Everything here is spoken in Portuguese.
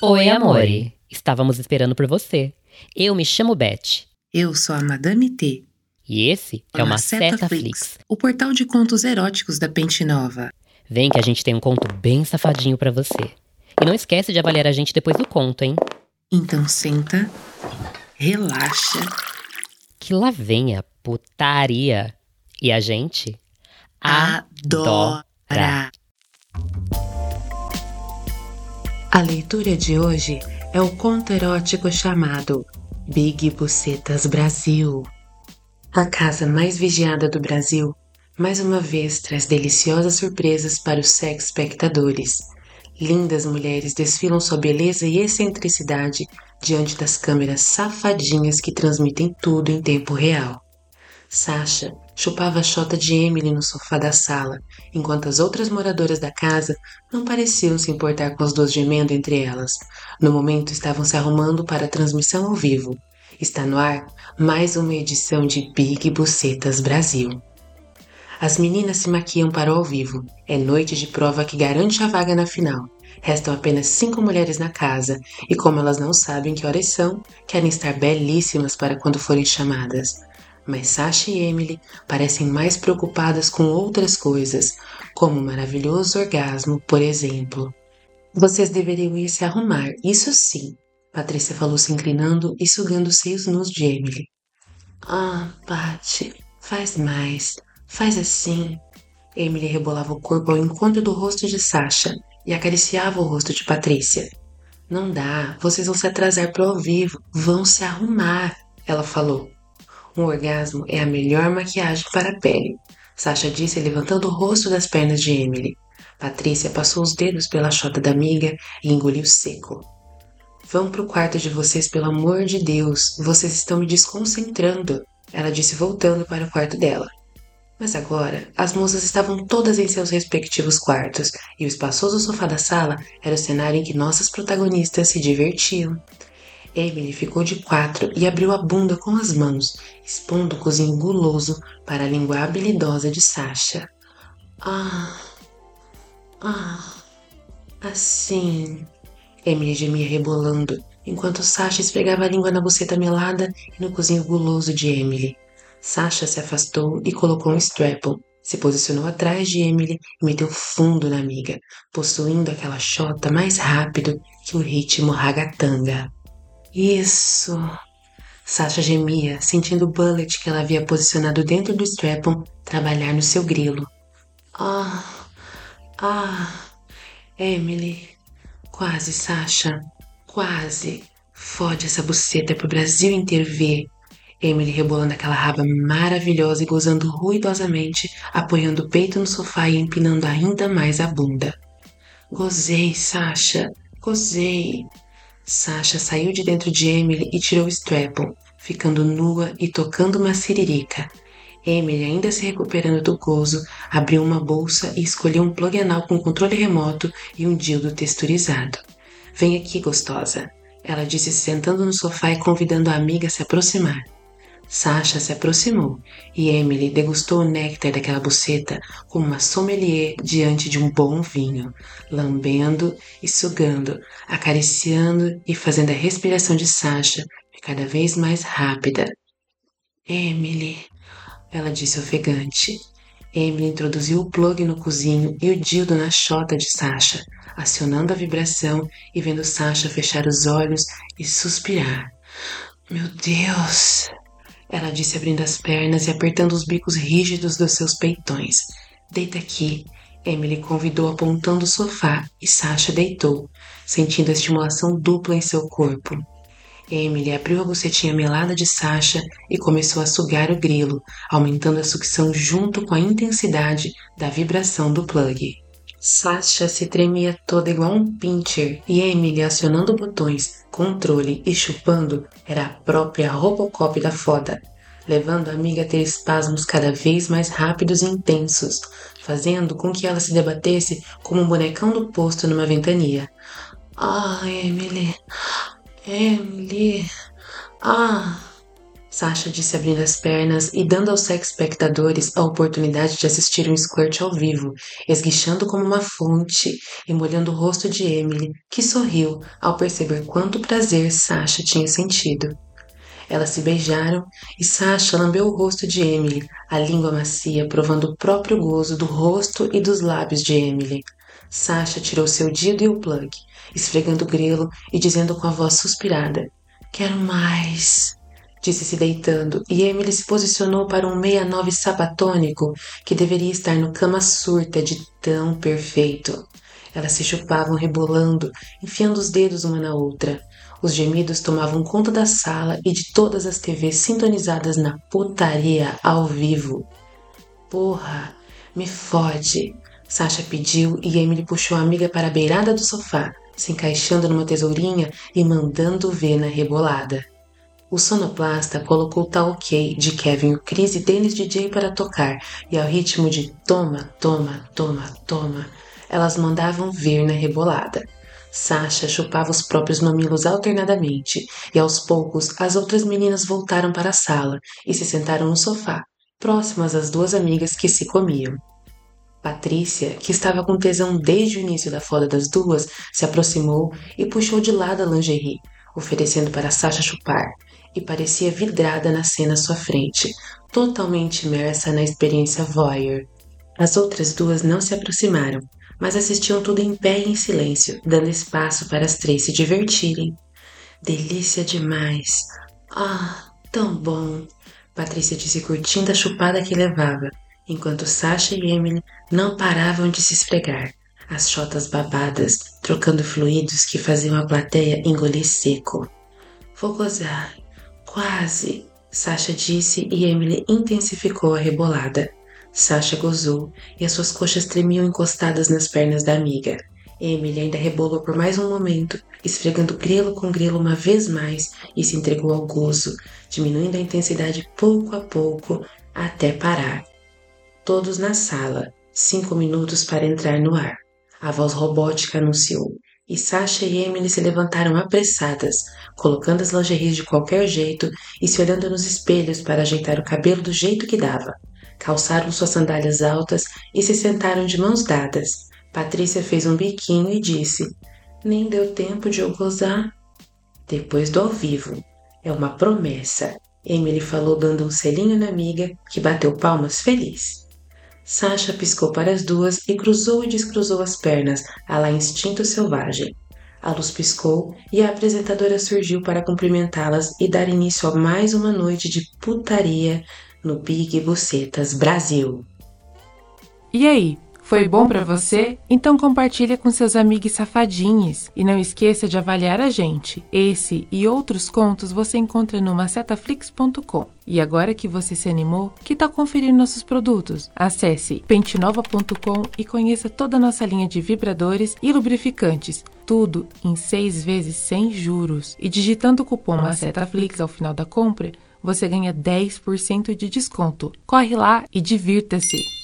Oi, amore. Estávamos esperando por você. Eu me chamo Beth. Eu sou a Madame T. E esse é uma Seta Flix, o portal de contos eróticos da Pente Nova. Vem que a gente tem um conto bem safadinho pra você. E não esquece de avaliar a gente depois do conto, hein? Então senta, relaxa. Que lá vem a putaria. E a gente Adora. A leitura de hoje é o conto erótico chamado Big Bucetas Brasil. A casa mais vigiada do Brasil, mais uma vez traz deliciosas surpresas para os sex espectadores. Lindas mulheres desfilam sua beleza e excentricidade diante das câmeras safadinhas que transmitem tudo em tempo real. Sasha chupava a chota de Emily no sofá da sala, enquanto as outras moradoras da casa não pareciam se importar com as duas gemendo entre elas. No momento estavam se arrumando para a transmissão ao vivo. Está no ar mais uma edição de Big Bucetas Brasil. As meninas se maquiam para o ao vivo. É noite de prova que garante a vaga na final. Restam apenas cinco mulheres na casa, e como elas não sabem que horas são, querem estar belíssimas para quando forem chamadas mas Sasha e Emily parecem mais preocupadas com outras coisas, como o maravilhoso orgasmo, por exemplo. Vocês deveriam ir se arrumar, isso sim, Patrícia falou se inclinando e sugando os seios nus de Emily. Ah, Patty, faz mais, faz assim. Emily rebolava o corpo ao encontro do rosto de Sasha e acariciava o rosto de Patrícia. Não dá, vocês vão se atrasar para o ao vivo, vão se arrumar, ela falou. Um orgasmo é a melhor maquiagem para a pele, Sasha disse levantando o rosto das pernas de Emily. Patrícia passou os dedos pela chota da amiga e engoliu seco. Vão para o quarto de vocês, pelo amor de Deus. Vocês estão me desconcentrando, ela disse voltando para o quarto dela. Mas agora, as moças estavam todas em seus respectivos quartos, e o espaçoso sofá da sala era o cenário em que nossas protagonistas se divertiam. Emily ficou de quatro e abriu a bunda com as mãos, expondo o cozinho guloso para a língua habilidosa de Sasha. Ah, ah, assim. Emily gemia rebolando, enquanto Sasha esfregava a língua na buceta melada e no cozinho guloso de Emily. Sasha se afastou e colocou um straple. Se posicionou atrás de Emily e meteu fundo na amiga, possuindo aquela chota mais rápido que o ritmo ragatanga. Isso! Sasha gemia, sentindo o bullet que ela havia posicionado dentro do strap-on trabalhar no seu grilo. Ah! Ah! Emily! Quase, Sasha! Quase! Fode essa buceta pro Brasil inteiro ver. Emily rebolando aquela raba maravilhosa e gozando ruidosamente, apoiando o peito no sofá e empinando ainda mais a bunda. Gozei, Sasha! Gozei! Sasha saiu de dentro de Emily e tirou o strap ficando nua e tocando uma siririca. Emily, ainda se recuperando do gozo, abriu uma bolsa e escolheu um plug anal com controle remoto e um dildo texturizado. Vem aqui, gostosa, ela disse sentando no sofá e convidando a amiga a se aproximar. Sasha se aproximou e Emily degustou o néctar daquela buceta como uma sommelier diante de um bom vinho, lambendo e sugando, acariciando e fazendo a respiração de Sasha cada vez mais rápida. Emily, ela disse ofegante. Emily introduziu o plug no cozinho e o dildo na chota de Sasha, acionando a vibração e vendo Sasha fechar os olhos e suspirar. Meu Deus! Ela disse abrindo as pernas e apertando os bicos rígidos dos seus peitões. Deita aqui. Emily convidou apontando o sofá e Sasha deitou, sentindo a estimulação dupla em seu corpo. Emily abriu a bucetinha melada de Sasha e começou a sugar o grilo, aumentando a sucção junto com a intensidade da vibração do plug. Sasha se tremia toda igual um pincher e Emily acionando botões, controle e chupando era a própria Robocop da foda, levando a amiga a ter espasmos cada vez mais rápidos e intensos, fazendo com que ela se debatesse como um bonecão do posto numa ventania. Ah, Emily, Emily, ah. Sasha disse abrindo as pernas e dando aos espectadores a oportunidade de assistir um squirt ao vivo, esguichando como uma fonte e molhando o rosto de Emily, que sorriu ao perceber quanto prazer Sasha tinha sentido. Elas se beijaram e Sasha lambeu o rosto de Emily, a língua macia provando o próprio gozo do rosto e dos lábios de Emily. Sasha tirou seu dildo e o plug, esfregando o grelo e dizendo com a voz suspirada: Quero mais disse se deitando, e Emily se posicionou para um 69 sapatônico que deveria estar no cama surta de tão perfeito. Elas se chupavam rebolando, enfiando os dedos uma na outra. Os gemidos tomavam conta da sala e de todas as TVs sintonizadas na putaria ao vivo. Porra, me fode! Sasha pediu e Emily puxou a amiga para a beirada do sofá, se encaixando numa tesourinha e mandando ver na rebolada. O sonoplasta colocou Tá Ok de Kevin o Chris e Dennis DJ para tocar, e ao ritmo de toma, toma, toma, toma, elas mandavam ver na rebolada. Sasha chupava os próprios mamilos alternadamente, e aos poucos as outras meninas voltaram para a sala e se sentaram no sofá, próximas às duas amigas que se comiam. Patrícia, que estava com tesão desde o início da foda das duas, se aproximou e puxou de lado a lingerie, oferecendo para Sasha chupar, e parecia vidrada na cena à sua frente, totalmente imersa na experiência voyeur. As outras duas não se aproximaram, mas assistiam tudo em pé e em silêncio, dando espaço para as três se divertirem. Delícia demais! Ah, tão bom! Patrícia disse curtindo a chupada que levava, enquanto Sasha e Emily não paravam de se esfregar, as chotas babadas, trocando fluidos que faziam a plateia engolir seco. Vou gozar, Quase, Sasha disse e Emily intensificou a rebolada. Sasha gozou e as suas coxas tremiam encostadas nas pernas da amiga. Emily ainda rebolou por mais um momento, esfregando grelo com grelo uma vez mais e se entregou ao gozo, diminuindo a intensidade pouco a pouco até parar. Todos na sala, cinco minutos para entrar no ar. A voz robótica anunciou e Sasha e Emily se levantaram apressadas, colocando as lingeries de qualquer jeito e se olhando nos espelhos para ajeitar o cabelo do jeito que dava. Calçaram suas sandálias altas e se sentaram de mãos dadas. Patrícia fez um biquinho e disse: Nem deu tempo de eu gozar. Depois do ao vivo. É uma promessa. Emily falou dando um selinho na amiga, que bateu palmas feliz. Sasha piscou para as duas e cruzou e descruzou as pernas, a lá instinto selvagem. A luz piscou e a apresentadora surgiu para cumprimentá-las e dar início a mais uma noite de putaria no Big Bucetas Brasil. E aí, foi bom para você? Então compartilha com seus amigos safadinhos e não esqueça de avaliar a gente. Esse e outros contos você encontra no macetaflix.com. E agora que você se animou, que tal conferir nossos produtos? Acesse pentenova.com e conheça toda a nossa linha de vibradores e lubrificantes. Tudo em seis vezes sem juros. E digitando o cupom MacetaFlix ao final da compra, você ganha 10% de desconto. Corre lá e divirta-se!